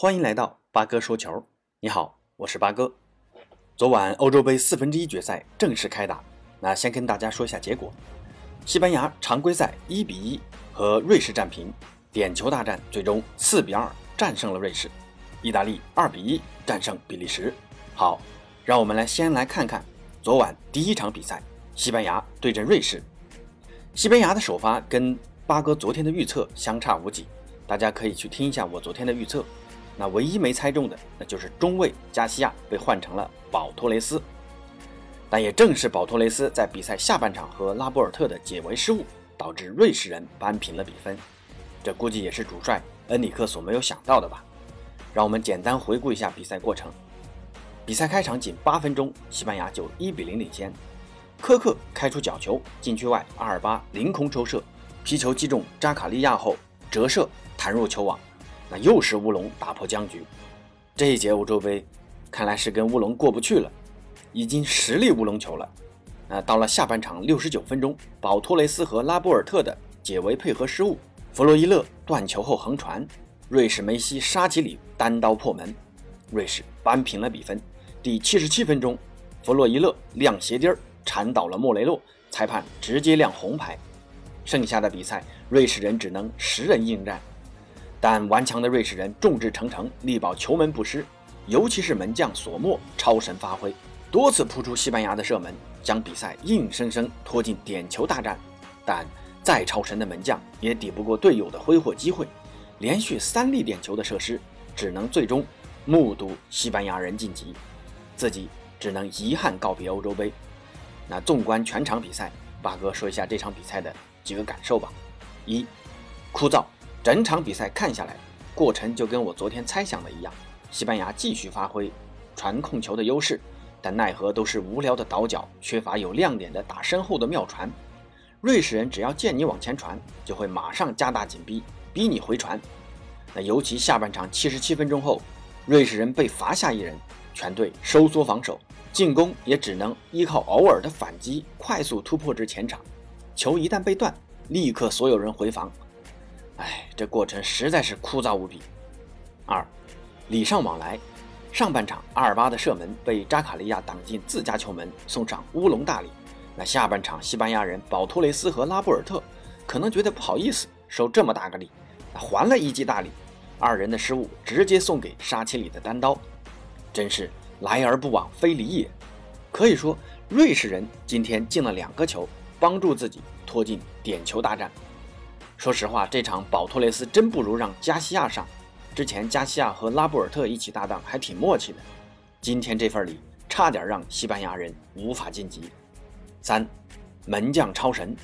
欢迎来到八哥说球。你好，我是八哥。昨晚欧洲杯四分之一决赛正式开打，那先跟大家说一下结果：西班牙常规赛一比一和瑞士战平，点球大战最终四比二战胜了瑞士；意大利二比一战胜比利时。好，让我们来先来看看昨晚第一场比赛，西班牙对阵瑞士。西班牙的首发跟八哥昨天的预测相差无几，大家可以去听一下我昨天的预测。那唯一没猜中的，那就是中卫加西亚被换成了保托雷斯。但也正是保托雷斯在比赛下半场和拉波尔特的解围失误，导致瑞士人扳平了比分。这估计也是主帅恩里克所没有想到的吧？让我们简单回顾一下比赛过程。比赛开场仅八分钟，西班牙就一比零领先。科克开出角球，禁区外阿尔巴凌空抽射，皮球击中扎卡利亚后折射弹入球网。那又是乌龙打破僵局，这一节欧洲杯看来是跟乌龙过不去了，已经实力乌龙球了。那到了下半场六十九分钟，保托雷斯和拉波尔特的解围配合失误，弗洛伊勒断球后横传，瑞士梅西沙奇里单刀破门，瑞士扳平了比分。第七十七分钟，弗洛伊勒亮鞋钉儿铲倒了莫雷诺，裁判直接亮红牌。剩下的比赛，瑞士人只能十人应战。但顽强的瑞士人众志成城，力保球门不失，尤其是门将索莫超神发挥，多次扑出西班牙的射门，将比赛硬生生拖进点球大战。但再超神的门将也抵不过队友的挥霍机会，连续三粒点球的射失，只能最终目睹西班牙人晋级，自己只能遗憾告别欧洲杯。那纵观全场比赛，八哥说一下这场比赛的几个感受吧：一，枯燥。整场比赛看下来，过程就跟我昨天猜想的一样，西班牙继续发挥传控球的优势，但奈何都是无聊的倒脚，缺乏有亮点的打身后的妙传。瑞士人只要见你往前传，就会马上加大紧逼，逼你回传。那尤其下半场七十七分钟后，瑞士人被罚下一人，全队收缩防守，进攻也只能依靠偶尔的反击，快速突破至前场。球一旦被断，立刻所有人回防。这过程实在是枯燥无比。二，礼尚往来。上半场阿尔巴的射门被扎卡利亚挡进自家球门，送上乌龙大礼。那下半场西班牙人保托雷斯和拉波尔特可能觉得不好意思收这么大个礼，还了一记大礼。二人的失误直接送给沙奇里的单刀，真是来而不往非礼也。可以说，瑞士人今天进了两个球，帮助自己拖进点球大战。说实话，这场保托雷斯真不如让加西亚上。之前加西亚和拉波尔特一起搭档还挺默契的，今天这份礼差点让西班牙人无法晋级。三，门将超神。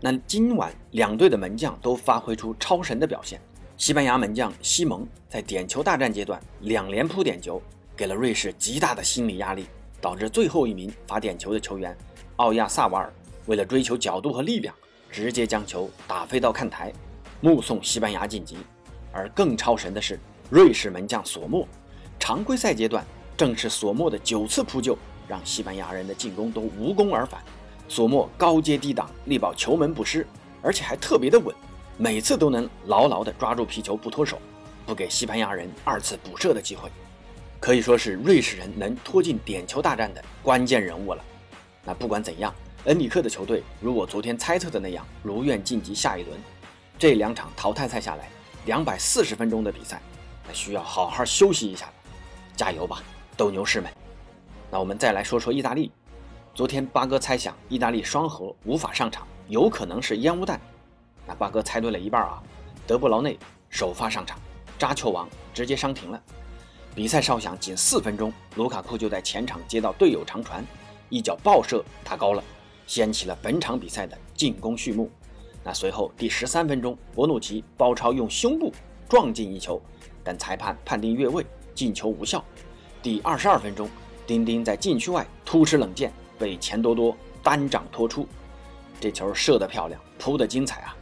那今晚两队的门将都发挥出超神的表现。西班牙门将西蒙在点球大战阶段两连扑点球，给了瑞士极大的心理压力，导致最后一名罚点球的球员奥亚萨瓦尔为了追求角度和力量。直接将球打飞到看台，目送西班牙晋级。而更超神的是瑞士门将索莫，常规赛阶段正是索莫的九次扑救，让西班牙人的进攻都无功而返。索莫高接低挡，力保球门不失，而且还特别的稳，每次都能牢牢地抓住皮球不脱手，不给西班牙人二次补射的机会，可以说是瑞士人能拖进点球大战的关键人物了。那不管怎样。恩里克的球队如我昨天猜测的那样，如愿晋级下一轮。这两场淘汰赛下来，两百四十分钟的比赛，那需要好好休息一下了。加油吧，斗牛士们！那我们再来说说意大利。昨天八哥猜想意大利双核无法上场，有可能是烟雾弹。那八哥猜对了一半啊！德布劳内首发上场，扎球王直接伤停了。比赛哨响仅四分钟，卢卡库就在前场接到队友长传，一脚爆射打高了。掀起了本场比赛的进攻序幕。那随后第十三分钟，博努奇包抄用胸部撞进一球，但裁判判定越位，进球无效。第二十二分钟，丁丁在禁区外突施冷箭，被钱多多单掌托出。这球射得漂亮，扑得精彩啊！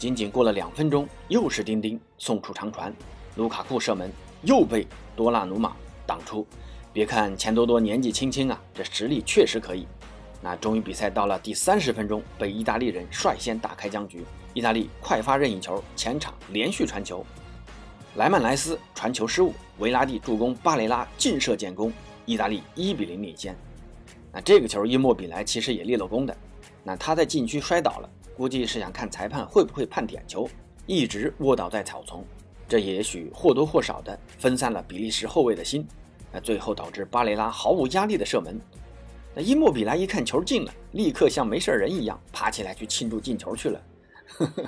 仅仅过了两分钟，又是丁丁送出长传，卢卡库射门又被多纳努马挡出。别看钱多多年纪轻轻啊，这实力确实可以。那终于比赛到了第三十分钟，被意大利人率先打开僵局。意大利快发任意球，前场连续传球，莱曼莱斯传球失误，维拉蒂助攻，巴雷拉劲射建功，意大利一比零领先。那这个球，伊莫比莱其实也立了功的。那他在禁区摔倒了，估计是想看裁判会不会判点球，一直卧倒在草丛。这也许或多或少的分散了比利时后卫的心，那最后导致巴雷拉毫无压力的射门。那伊莫比莱一看球进了，立刻像没事人一样爬起来去庆祝进球去了。呵呵，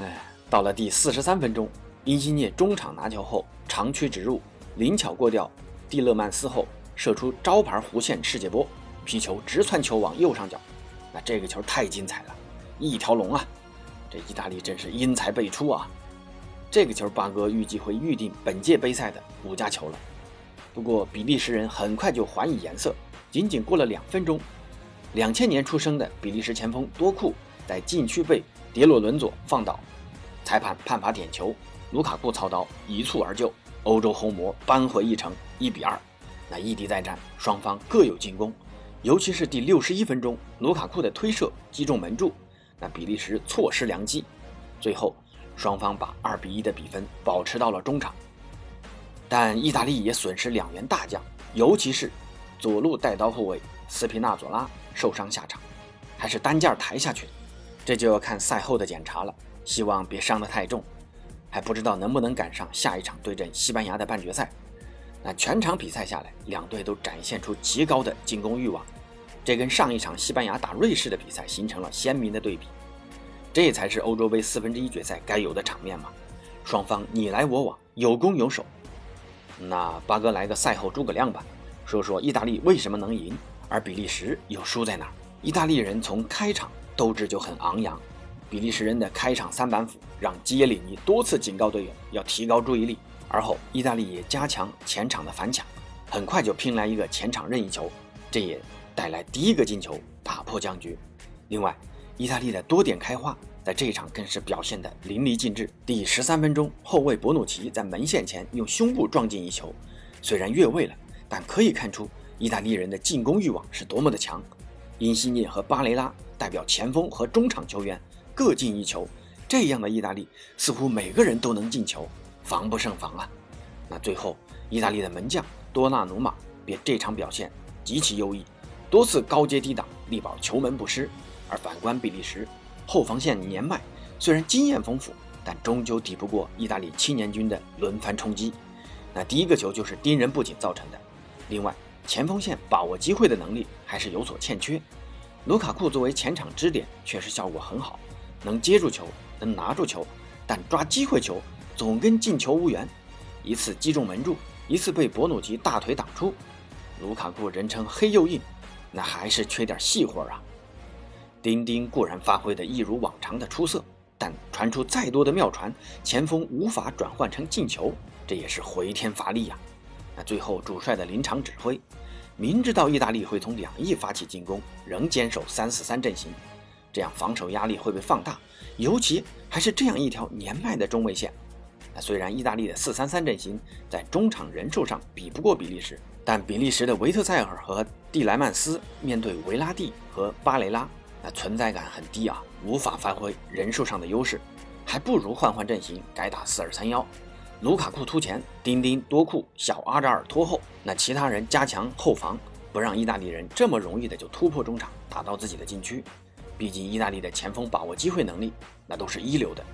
哎，到了第四十三分钟，因西涅中场拿球后长驱直入，灵巧过掉蒂勒曼斯后射出招牌弧线世界波，皮球直窜球网右上角。那这个球太精彩了，一条龙啊！这意大利真是因材辈出啊！这个球，八哥预计会预定本届杯赛的五加球了。不过，比利时人很快就还以颜色。仅仅过了两分钟，两千年出生的比利时前锋多库在禁区被迭洛伦佐放倒，裁判判罚点球，卢卡库操刀一蹴而就，欧洲红魔扳回一城，一比二。那异地再战，双方各有进攻，尤其是第六十一分钟，卢卡库的推射击中门柱，那比利时错失良机，最后。双方把二比一的比分保持到了中场，但意大利也损失两员大将，尤其是左路带刀后卫斯皮纳佐拉受伤下场，还是单件抬下去的，这就要看赛后的检查了。希望别伤得太重，还不知道能不能赶上下一场对阵西班牙的半决赛。那全场比赛下来，两队都展现出极高的进攻欲望，这跟上一场西班牙打瑞士的比赛形成了鲜明的对比。这才是欧洲杯四分之一决赛该有的场面嘛！双方你来我往，有攻有守。那八哥来个赛后诸葛亮吧，说说意大利为什么能赢，而比利时又输在哪儿？意大利人从开场斗志就很昂扬，比利时人的开场三板斧让基耶里尼多次警告队友要提高注意力。而后意大利也加强前场的反抢，很快就拼来一个前场任意球，这也带来第一个进球，打破僵局。另外。意大利的多点开花，在这一场更是表现得淋漓尽致。第十三分钟，后卫博努奇在门线前用胸部撞进一球，虽然越位了，但可以看出意大利人的进攻欲望是多么的强。因西涅和巴雷拉代表前锋和中场球员各进一球，这样的意大利似乎每个人都能进球，防不胜防啊！那最后，意大利的门将多纳鲁马别这场表现极其优异，多次高接低挡，力保球门不失。而反观比利时，后防线年迈，虽然经验丰富，但终究抵不过意大利青年军的轮番冲击。那第一个球就是盯人不紧造成的。另外，前锋线把握机会的能力还是有所欠缺。卢卡库作为前场支点，确实效果很好，能接住球，能拿住球，但抓机会球总跟进球无缘。一次击中门柱，一次被博努奇大腿挡出。卢卡库人称黑又硬，那还是缺点细活啊。丁丁固然发挥的一如往常的出色，但传出再多的妙传，前锋无法转换成进球，这也是回天乏力呀。最后主帅的临场指挥，明知道意大利会从两翼发起进攻，仍坚守三四三阵型，这样防守压力会被放大，尤其还是这样一条年迈的中卫线。那虽然意大利的四三三阵型在中场人数上比不过比利时，但比利时的维特塞尔和蒂莱曼斯面对维拉蒂和巴雷拉。那存在感很低啊，无法发挥人数上的优势，还不如换换阵型，改打四二三幺。卢卡库突前，丁丁多库，小阿扎尔拖后，那其他人加强后防，不让意大利人这么容易的就突破中场，打到自己的禁区。毕竟意大利的前锋把握机会能力那都是一流的。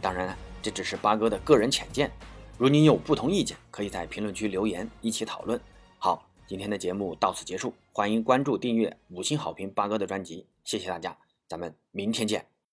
当然，这只是八哥的个人浅见，如您有不同意见，可以在评论区留言一起讨论。好。今天的节目到此结束，欢迎关注、订阅、五星好评八哥的专辑，谢谢大家，咱们明天见。